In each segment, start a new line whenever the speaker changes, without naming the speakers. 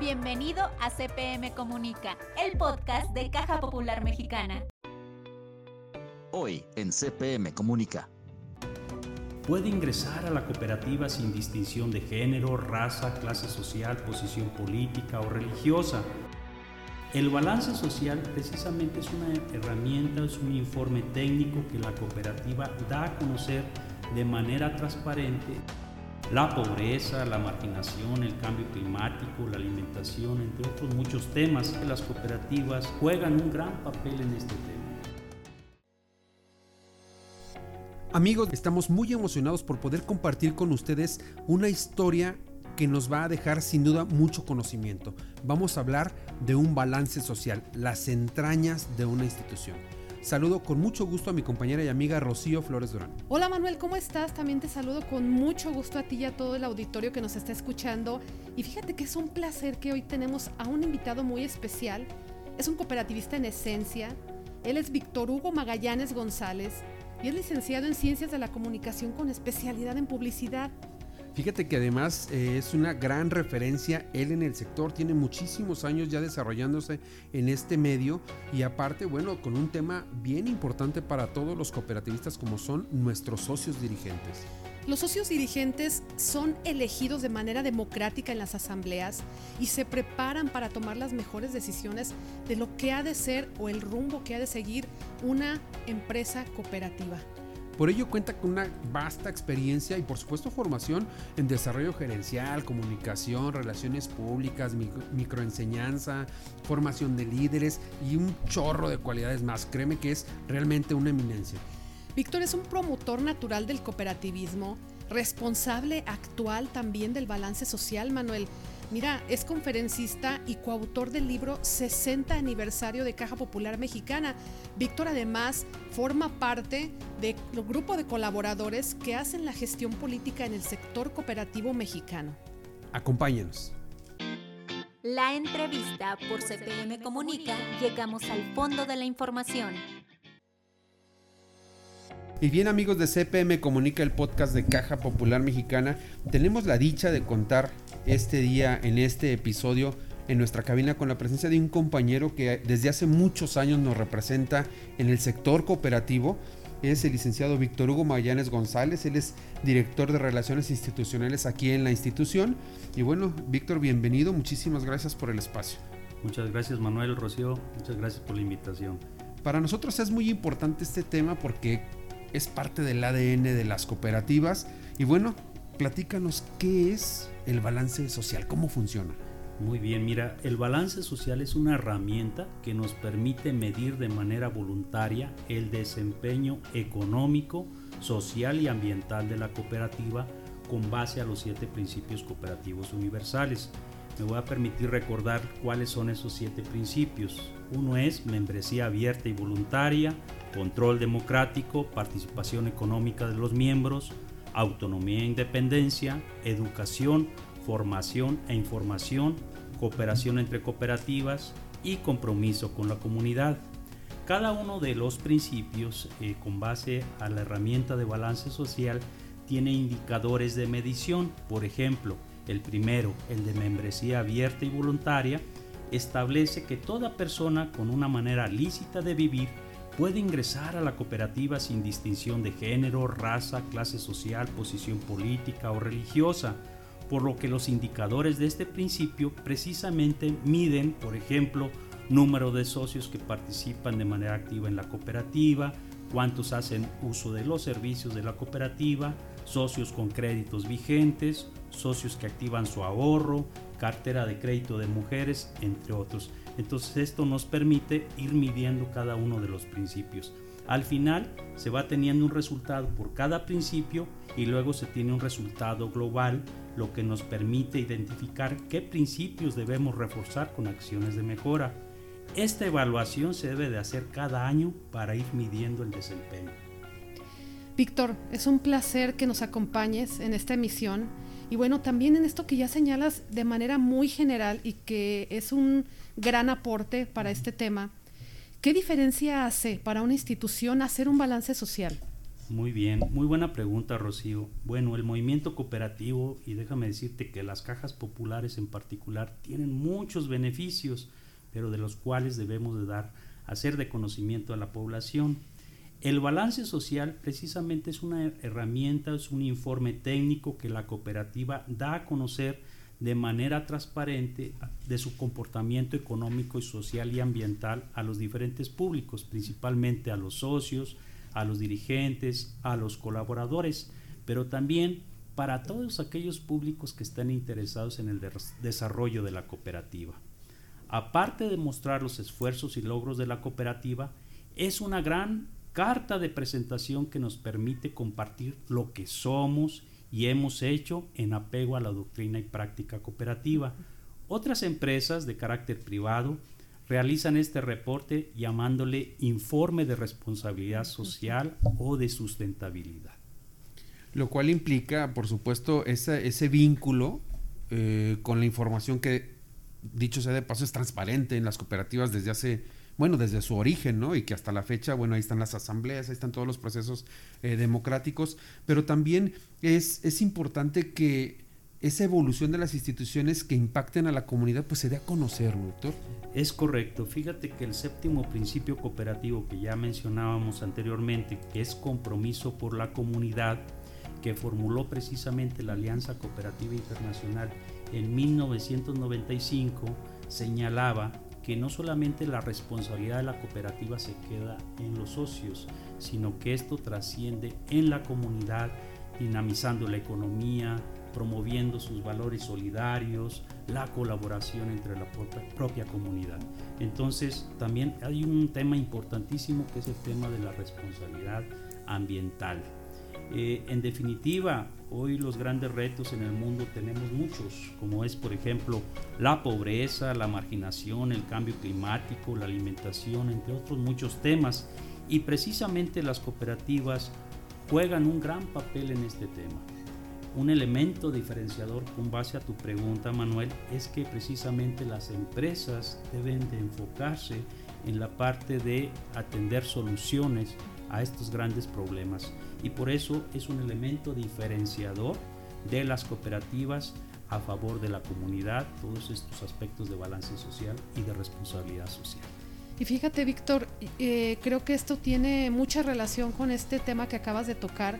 Bienvenido a CPM Comunica, el podcast de Caja Popular Mexicana.
Hoy en CPM Comunica.
Puede ingresar a la cooperativa sin distinción de género, raza, clase social, posición política o religiosa. El balance social precisamente es una herramienta, es un informe técnico que la cooperativa da a conocer de manera transparente la pobreza, la marginación, el cambio climático, la alimentación, entre otros muchos temas que las cooperativas juegan un gran papel en este tema.
Amigos, estamos muy emocionados por poder compartir con ustedes una historia que nos va a dejar sin duda mucho conocimiento. Vamos a hablar de un balance social, las entrañas de una institución. Saludo con mucho gusto a mi compañera y amiga Rocío Flores Durán.
Hola Manuel, ¿cómo estás? También te saludo con mucho gusto a ti y a todo el auditorio que nos está escuchando. Y fíjate que es un placer que hoy tenemos a un invitado muy especial. Es un cooperativista en esencia. Él es Víctor Hugo Magallanes González y es licenciado en Ciencias de la Comunicación con especialidad en publicidad.
Fíjate que además eh, es una gran referencia él en el sector, tiene muchísimos años ya desarrollándose en este medio y aparte, bueno, con un tema bien importante para todos los cooperativistas como son nuestros socios dirigentes.
Los socios dirigentes son elegidos de manera democrática en las asambleas y se preparan para tomar las mejores decisiones de lo que ha de ser o el rumbo que ha de seguir una empresa cooperativa.
Por ello cuenta con una vasta experiencia y por supuesto formación en desarrollo gerencial, comunicación, relaciones públicas, microenseñanza, formación de líderes y un chorro de cualidades más. Créeme que es realmente una eminencia.
Víctor es un promotor natural del cooperativismo, responsable actual también del balance social, Manuel. Mira, es conferencista y coautor del libro 60 aniversario de Caja Popular Mexicana. Víctor además forma parte del grupo de colaboradores que hacen la gestión política en el sector cooperativo mexicano.
Acompáñenos.
La entrevista por CPM Comunica, llegamos al fondo de la información.
Y bien amigos de CPM Comunica, el podcast de Caja Popular Mexicana, tenemos la dicha de contar este día en este episodio en nuestra cabina con la presencia de un compañero que desde hace muchos años nos representa en el sector cooperativo. Es el licenciado Víctor Hugo Magallanes González, él es director de Relaciones Institucionales aquí en la institución. Y bueno, Víctor, bienvenido, muchísimas gracias por el espacio.
Muchas gracias Manuel, Rocío, muchas gracias por la invitación.
Para nosotros es muy importante este tema porque es parte del ADN de las cooperativas. Y bueno, platícanos qué es el balance social, cómo funciona.
Muy bien, mira, el balance social es una herramienta que nos permite medir de manera voluntaria el desempeño económico, social y ambiental de la cooperativa con base a los siete principios cooperativos universales. Me voy a permitir recordar cuáles son esos siete principios. Uno es membresía abierta y voluntaria, control democrático, participación económica de los miembros, autonomía e independencia, educación, formación e información, cooperación entre cooperativas y compromiso con la comunidad. Cada uno de los principios, eh, con base a la herramienta de balance social, tiene indicadores de medición. Por ejemplo, el primero, el de membresía abierta y voluntaria, establece que toda persona con una manera lícita de vivir puede ingresar a la cooperativa sin distinción de género, raza, clase social, posición política o religiosa, por lo que los indicadores de este principio precisamente miden, por ejemplo, número de socios que participan de manera activa en la cooperativa, cuántos hacen uso de los servicios de la cooperativa, socios con créditos vigentes, socios que activan su ahorro, cartera de crédito de mujeres, entre otros. Entonces esto nos permite ir midiendo cada uno de los principios. Al final se va teniendo un resultado por cada principio y luego se tiene un resultado global, lo que nos permite identificar qué principios debemos reforzar con acciones de mejora. Esta evaluación se debe de hacer cada año para ir midiendo el desempeño.
Víctor, es un placer que nos acompañes en esta emisión y bueno, también en esto que ya señalas de manera muy general y que es un gran aporte para este tema, ¿qué diferencia hace para una institución hacer un balance social?
Muy bien, muy buena pregunta, Rocío. Bueno, el movimiento cooperativo, y déjame decirte que las cajas populares en particular tienen muchos beneficios, pero de los cuales debemos de dar, hacer de conocimiento a la población. El balance social precisamente es una herramienta, es un informe técnico que la cooperativa da a conocer de manera transparente de su comportamiento económico y social y ambiental a los diferentes públicos, principalmente a los socios, a los dirigentes, a los colaboradores, pero también para todos aquellos públicos que están interesados en el desarrollo de la cooperativa. Aparte de mostrar los esfuerzos y logros de la cooperativa, es una gran carta de presentación que nos permite compartir lo que somos y hemos hecho en apego a la doctrina y práctica cooperativa. Otras empresas de carácter privado realizan este reporte llamándole informe de responsabilidad social o de sustentabilidad.
Lo cual implica, por supuesto, ese vínculo eh, con la información que, dicho sea de paso, es transparente en las cooperativas desde hace, bueno, desde su origen, ¿no? Y que hasta la fecha, bueno, ahí están las asambleas, ahí están todos los procesos eh, democráticos, pero también es, es importante que esa evolución de las instituciones que impacten a la comunidad, pues se dé a conocer, doctor.
Es correcto. Fíjate que el séptimo principio cooperativo que ya mencionábamos anteriormente, que es compromiso por la comunidad, que formuló precisamente la Alianza Cooperativa Internacional en 1995, señalaba que no solamente la responsabilidad de la cooperativa se queda en los socios, sino que esto trasciende en la comunidad, dinamizando la economía, promoviendo sus valores solidarios, la colaboración entre la propia comunidad. Entonces, también hay un tema importantísimo que es el tema de la responsabilidad ambiental. Eh, en definitiva, hoy los grandes retos en el mundo tenemos muchos, como es por ejemplo la pobreza, la marginación, el cambio climático, la alimentación, entre otros muchos temas. Y precisamente las cooperativas juegan un gran papel en este tema. Un elemento diferenciador con base a tu pregunta, Manuel, es que precisamente las empresas deben de enfocarse en la parte de atender soluciones a estos grandes problemas. Y por eso es un elemento diferenciador de las cooperativas a favor de la comunidad, todos estos aspectos de balance social y de responsabilidad social.
Y fíjate, Víctor, eh, creo que esto tiene mucha relación con este tema que acabas de tocar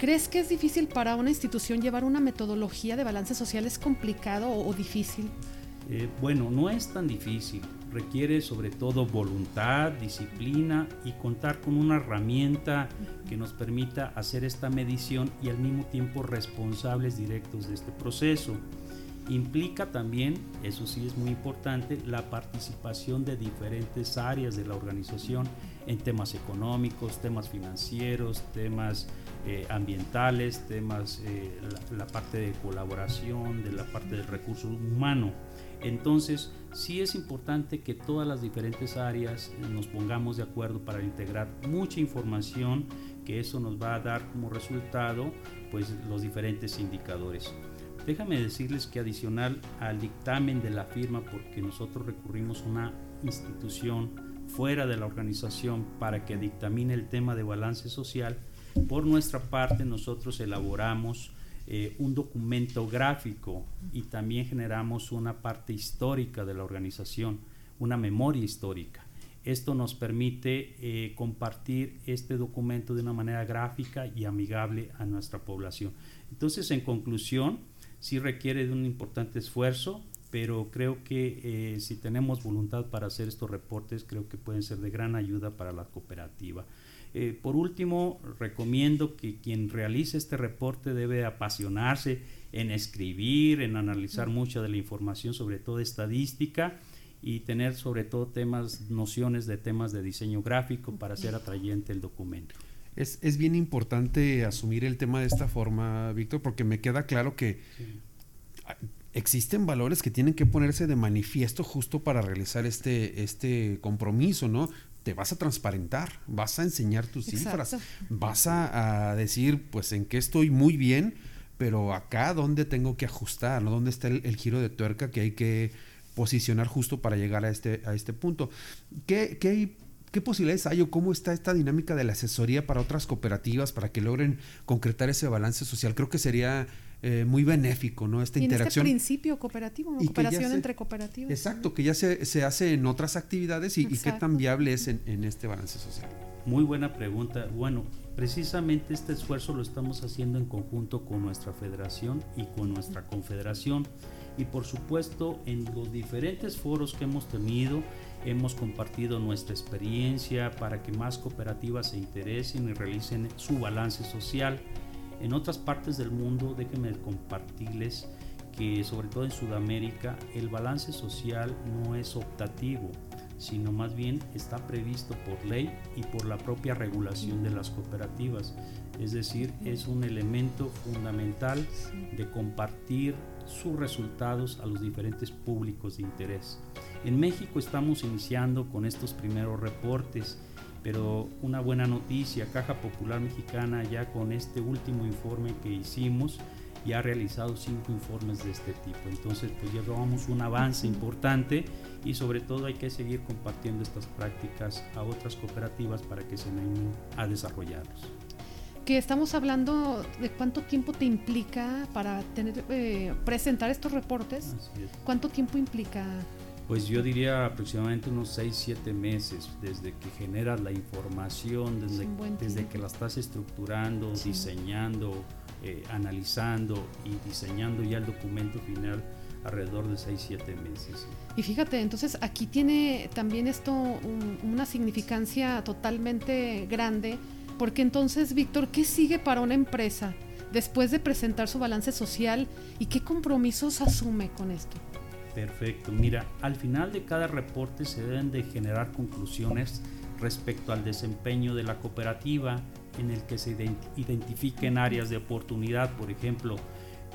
¿Crees que es difícil para una institución llevar una metodología de balance social? ¿Es complicado o, difícil?
Eh, bueno, no es tan difícil. Requiere sobre todo voluntad, disciplina y contar con una herramienta que nos permita hacer esta medición y al mismo tiempo responsables directos de este proceso. Implica también, eso sí es muy importante, la participación de diferentes áreas de la organización en temas económicos, temas financieros, temas eh, ambientales, temas, eh, la, parte de colaboración, de la parte del recurso humano. Entonces, sí es importante que todas las diferentes áreas nos pongamos de acuerdo para integrar mucha información, que eso nos va a dar como resultado pues los diferentes indicadores. Déjame decirles que adicional al dictamen de la firma, porque nosotros recurrimos a una institución fuera de la organización para que dictamine el tema de balance social, por nuestra parte, nosotros elaboramos eh, un documento gráfico y también generamos una parte histórica de la organización, una memoria histórica. Esto nos permite eh, compartir este documento de una manera gráfica y amigable a nuestra población. Entonces, en conclusión, sí requiere de un importante esfuerzo, pero creo que eh, si tenemos voluntad para hacer estos reportes, creo que pueden ser de gran ayuda para la cooperativa. Eh, por último, recomiendo que quien realice este reporte debe apasionarse en escribir, en analizar mucha de la información, sobre todo estadística, y tener sobre todo temas, nociones de temas de diseño gráfico para hacer atrayente el documento.
Es, es bien importante asumir el tema de esta forma, Víctor, porque me queda claro que existen valores que tienen que ponerse de manifiesto justo para realizar este, este compromiso, ¿no? te vas a transparentar, vas a enseñar tus cifras, vas a, decir, pues en qué estoy muy bien, pero acá dónde tengo que ajustar, ¿no? dónde está el, giro de tuerca que hay que posicionar justo para llegar a este, a este punto. ¿Qué, qué, ¿Qué posibilidades hay o cómo está esta dinámica de la asesoría para otras cooperativas para que logren concretar ese balance social? Creo que sería eh, muy benéfico, ¿no? Esta
y en
interacción.
este principio cooperativo, ¿no? Cooperación
se-
entre cooperativas.
Exacto, que ya se, se hace en otras actividades y, y qué tan viable es en, en este balance social.
Muy buena pregunta. Bueno, precisamente este esfuerzo lo estamos haciendo en conjunto con nuestra federación y con nuestra confederación. Y por supuesto, en los diferentes foros que hemos tenido, hemos compartido nuestra experiencia para que más cooperativas se interesen y realicen su balance social. En otras partes del mundo, déjenme compartirles que sobre todo en Sudamérica el balance social no es optativo, sino más bien está previsto por ley y por la propia regulación de las cooperativas. Es decir, es un elemento fundamental de compartir sus resultados a los diferentes públicos de interés. En México estamos iniciando con estos primeros reportes, pero una buena noticia, Caja Popular Mexicana ya con este último informe que hicimos, ya ha realizado cinco informes de este tipo. Entonces, pues llevamos un avance importante y sobre todo hay que seguir compartiendo estas prácticas a otras cooperativas para que se animen a desarrollarlos.
Que estamos hablando de cuánto tiempo te implica para tener eh, presentar estos reportes.
Es.
¿Cuánto tiempo implica?
Pues yo diría aproximadamente unos 6-7 meses desde que generas la información, desde, desde que la estás estructurando,
Sí.
diseñando, eh, analizando y diseñando ya el documento final alrededor de 6-7 meses.
Y fíjate, entonces aquí tiene también esto un- una significancia totalmente grande, porque entonces, Víctor, ¿qué sigue para una empresa después de presentar su balance social y qué compromisos asume con esto?
Perfecto. Mira, al final de cada reporte se deben de generar conclusiones respecto al desempeño de la cooperativa en el que se ident- identifiquen áreas de oportunidad, por ejemplo,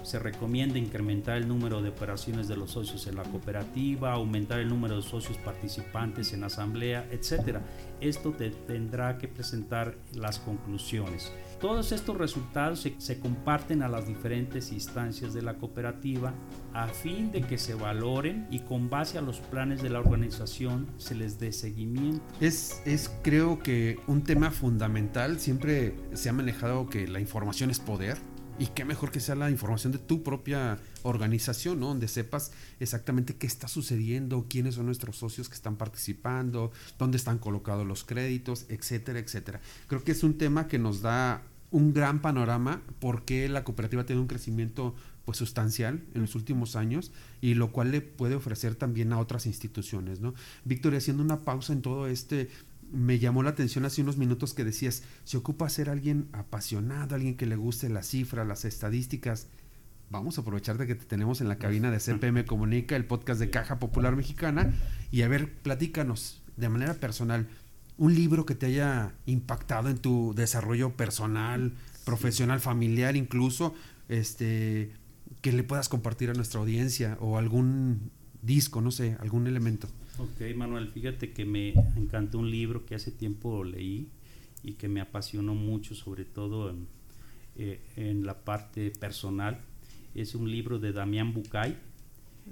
se recomienda incrementar el número de operaciones de los socios en la cooperativa, aumentar el número de socios participantes en asamblea, etcétera. Esto te tendrá que presentar las conclusiones. Todos estos resultados se, se comparten a las diferentes instancias de la cooperativa a fin de que se valoren y con base a los planes de la organización se les dé seguimiento.
Es, es creo que un tema fundamental. Siempre se ha manejado que la información es poder. Y qué mejor que sea la información de tu propia organización, ¿no? Donde sepas exactamente qué está sucediendo, quiénes son nuestros socios que están participando, dónde están colocados los créditos, etcétera, etcétera. Creo que es un tema que nos da un gran panorama porque la cooperativa tiene un crecimiento pues sustancial en los últimos años y lo cual le puede ofrecer también a otras instituciones, ¿no? Víctor, haciendo una pausa en todo este me llamó la atención hace unos minutos que decías, se ocupa ser alguien apasionado, alguien que le guste las cifras, las estadísticas. Vamos a aprovechar de que te tenemos en la cabina de CPM Comunica, el podcast de Caja Popular Mexicana, y a ver, platícanos de manera personal, un libro que te haya impactado en tu desarrollo personal, profesional, familiar, incluso, este, que le puedas compartir a nuestra audiencia, o algún disco, no sé, algún elemento.
Ok, Manuel, fíjate que me encantó un libro que hace tiempo leí y que me apasionó mucho, sobre todo en, eh, en la parte personal. Es un libro de Damián Bucay,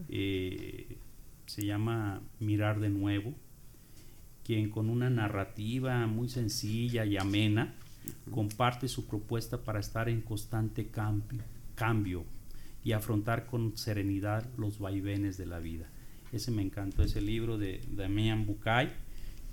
eh, se llama Mirar de Nuevo, quien con una narrativa muy sencilla y amena comparte su propuesta para estar en constante cambio, cambio y afrontar con serenidad los vaivenes de la vida. Ese me encantó, ese libro de Damián Bucay,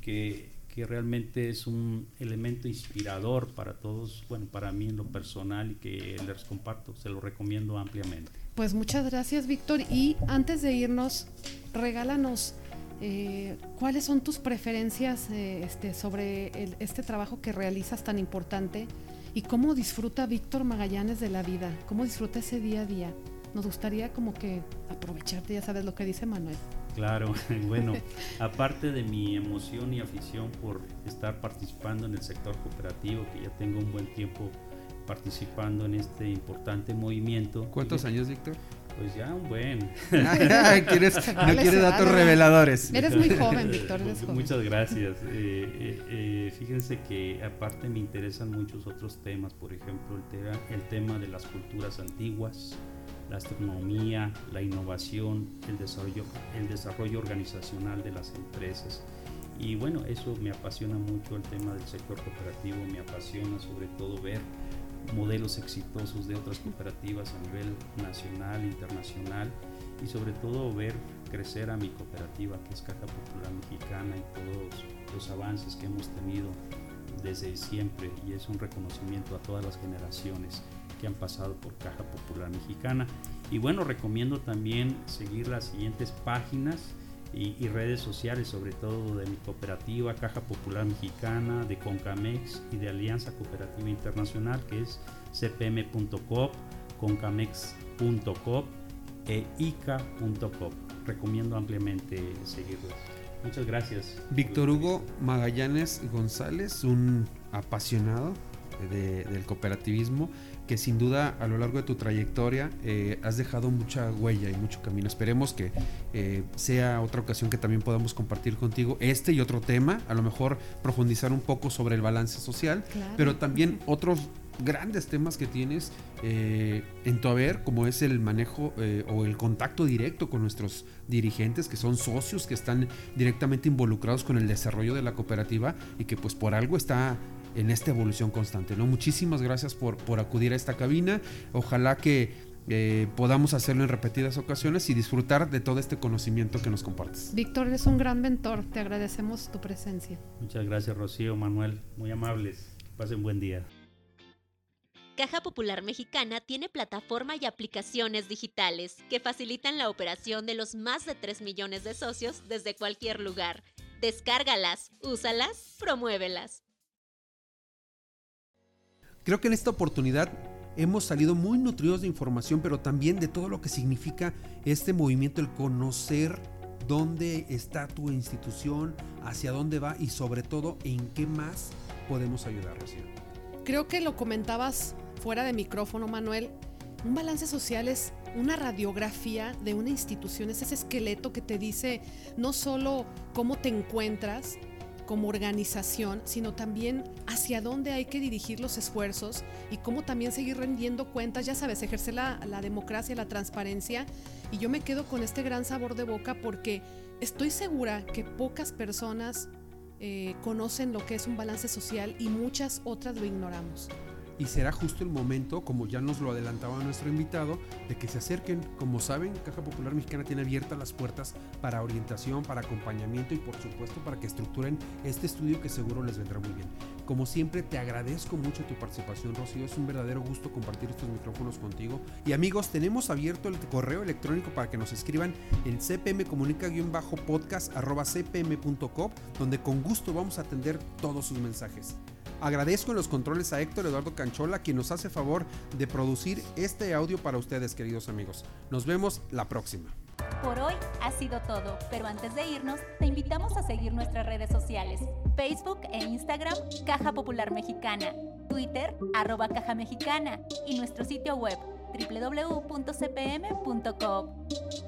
que, que realmente es un elemento inspirador para todos, bueno, para mí en lo personal y que les comparto, se lo recomiendo ampliamente.
Pues muchas gracias, Víctor. Y antes de irnos, regálanos eh, cuáles son tus preferencias eh, este, sobre este trabajo que realizas tan importante y cómo disfruta Víctor Magallanes de la vida, cómo disfruta ese día a día. Nos gustaría como que aprovecharte, ya sabes lo que dice Manuel.
Claro, bueno, aparte de mi emoción y afición por estar participando en el sector cooperativo, que ya tengo un buen tiempo participando en este importante movimiento.
¿Cuántos
fíjate,
años, Víctor?
Pues ya un buen.
¿Quieres- no
vale,
quiere
se
datos
vale.
reveladores.
Eres muy joven, Víctor,
Mu-
joven.
Muchas gracias. Eh, eh, eh, fíjense que aparte me interesan muchos otros temas, por ejemplo, el, tema el tema de las culturas antiguas, la astronomía, la innovación, el desarrollo, el desarrollo organizacional de las empresas. Y bueno, eso me apasiona mucho el tema del sector cooperativo, me apasiona sobre todo ver modelos exitosos de otras cooperativas a nivel nacional, internacional y sobre todo ver crecer a mi cooperativa que es Caja Popular Mexicana y todos los avances que hemos tenido desde siempre y es un reconocimiento a todas las generaciones que han pasado por Caja Popular Mexicana. Y bueno, recomiendo también seguir las siguientes páginas y, redes sociales, sobre todo de mi cooperativa Caja Popular Mexicana, de Concamex y de Alianza Cooperativa Internacional, que es cpm.coop, concamex.coop e ica.coop. Recomiendo ampliamente seguirlas. Muchas gracias.
Víctor Hugo Magallanes González, un apasionado del cooperativismo que sin duda a lo largo de tu trayectoria eh, has dejado mucha huella y mucho camino. Esperemos que eh, sea otra ocasión que también podamos compartir contigo este y otro tema, a lo mejor profundizar un poco sobre el balance social, pero también otros grandes temas que tienes eh, en tu haber, como es el manejo o el contacto directo con nuestros dirigentes, que son socios, que están directamente involucrados con el desarrollo de la cooperativa y que pues por algo está en esta evolución constante. ¿no? Muchísimas gracias por, por acudir a esta cabina. Ojalá que eh, podamos hacerlo en repetidas ocasiones y disfrutar de todo este conocimiento que nos compartes.
Víctor, eres un gran mentor. Te agradecemos tu presencia.
Muchas gracias, Rocío, Manuel. Muy amables. Pasen buen día.
Caja Popular Mexicana tiene plataforma y aplicaciones digitales que facilitan la operación de los más de 3 millones de socios desde cualquier lugar. Descárgalas, úsalas, promuévelas.
Creo que en esta oportunidad hemos salido muy nutridos de información, pero también de todo lo que significa este movimiento, el conocer dónde está tu institución, hacia dónde va y sobre todo en qué más podemos ayudar, Rocío.
Creo que lo comentabas fuera de micrófono, Manuel. Un balance social es una radiografía de una institución, es ese esqueleto que te dice no solo cómo te encuentras, como organización, sino también hacia dónde hay que dirigir los esfuerzos y cómo también seguir rendiendo cuentas, ya sabes, ejercer la, democracia, la transparencia. Y yo me quedo con este gran sabor de boca porque estoy segura que pocas personas eh, conocen lo que es un balance social y muchas otras lo ignoramos
y será justo el momento, como ya nos lo adelantaba nuestro invitado, de que se acerquen. Como saben, Caja Popular Mexicana tiene abiertas las puertas para orientación, para acompañamiento y por supuesto para que estructuren este estudio que seguro les vendrá muy bien. Como siempre, te agradezco mucho tu participación, Rocío. Es un verdadero gusto compartir estos micrófonos contigo. Y amigos, tenemos abierto el correo electrónico para que nos escriban en cpmcomunica-podcast.cpm.com, donde con gusto vamos a atender todos sus mensajes. Agradezco en los controles a Héctor Eduardo Canchola, quien nos hace favor de producir este audio para ustedes, queridos amigos. Nos vemos la próxima.
Por hoy ha sido todo, pero antes de irnos, te invitamos a seguir nuestras redes sociales, Facebook e Instagram, Caja Popular Mexicana, Twitter, arroba Caja Mexicana y nuestro sitio web www.cpm.com.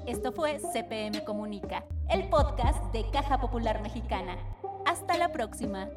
Esto fue CPM Comunica, el podcast de Caja Popular Mexicana. Hasta la próxima.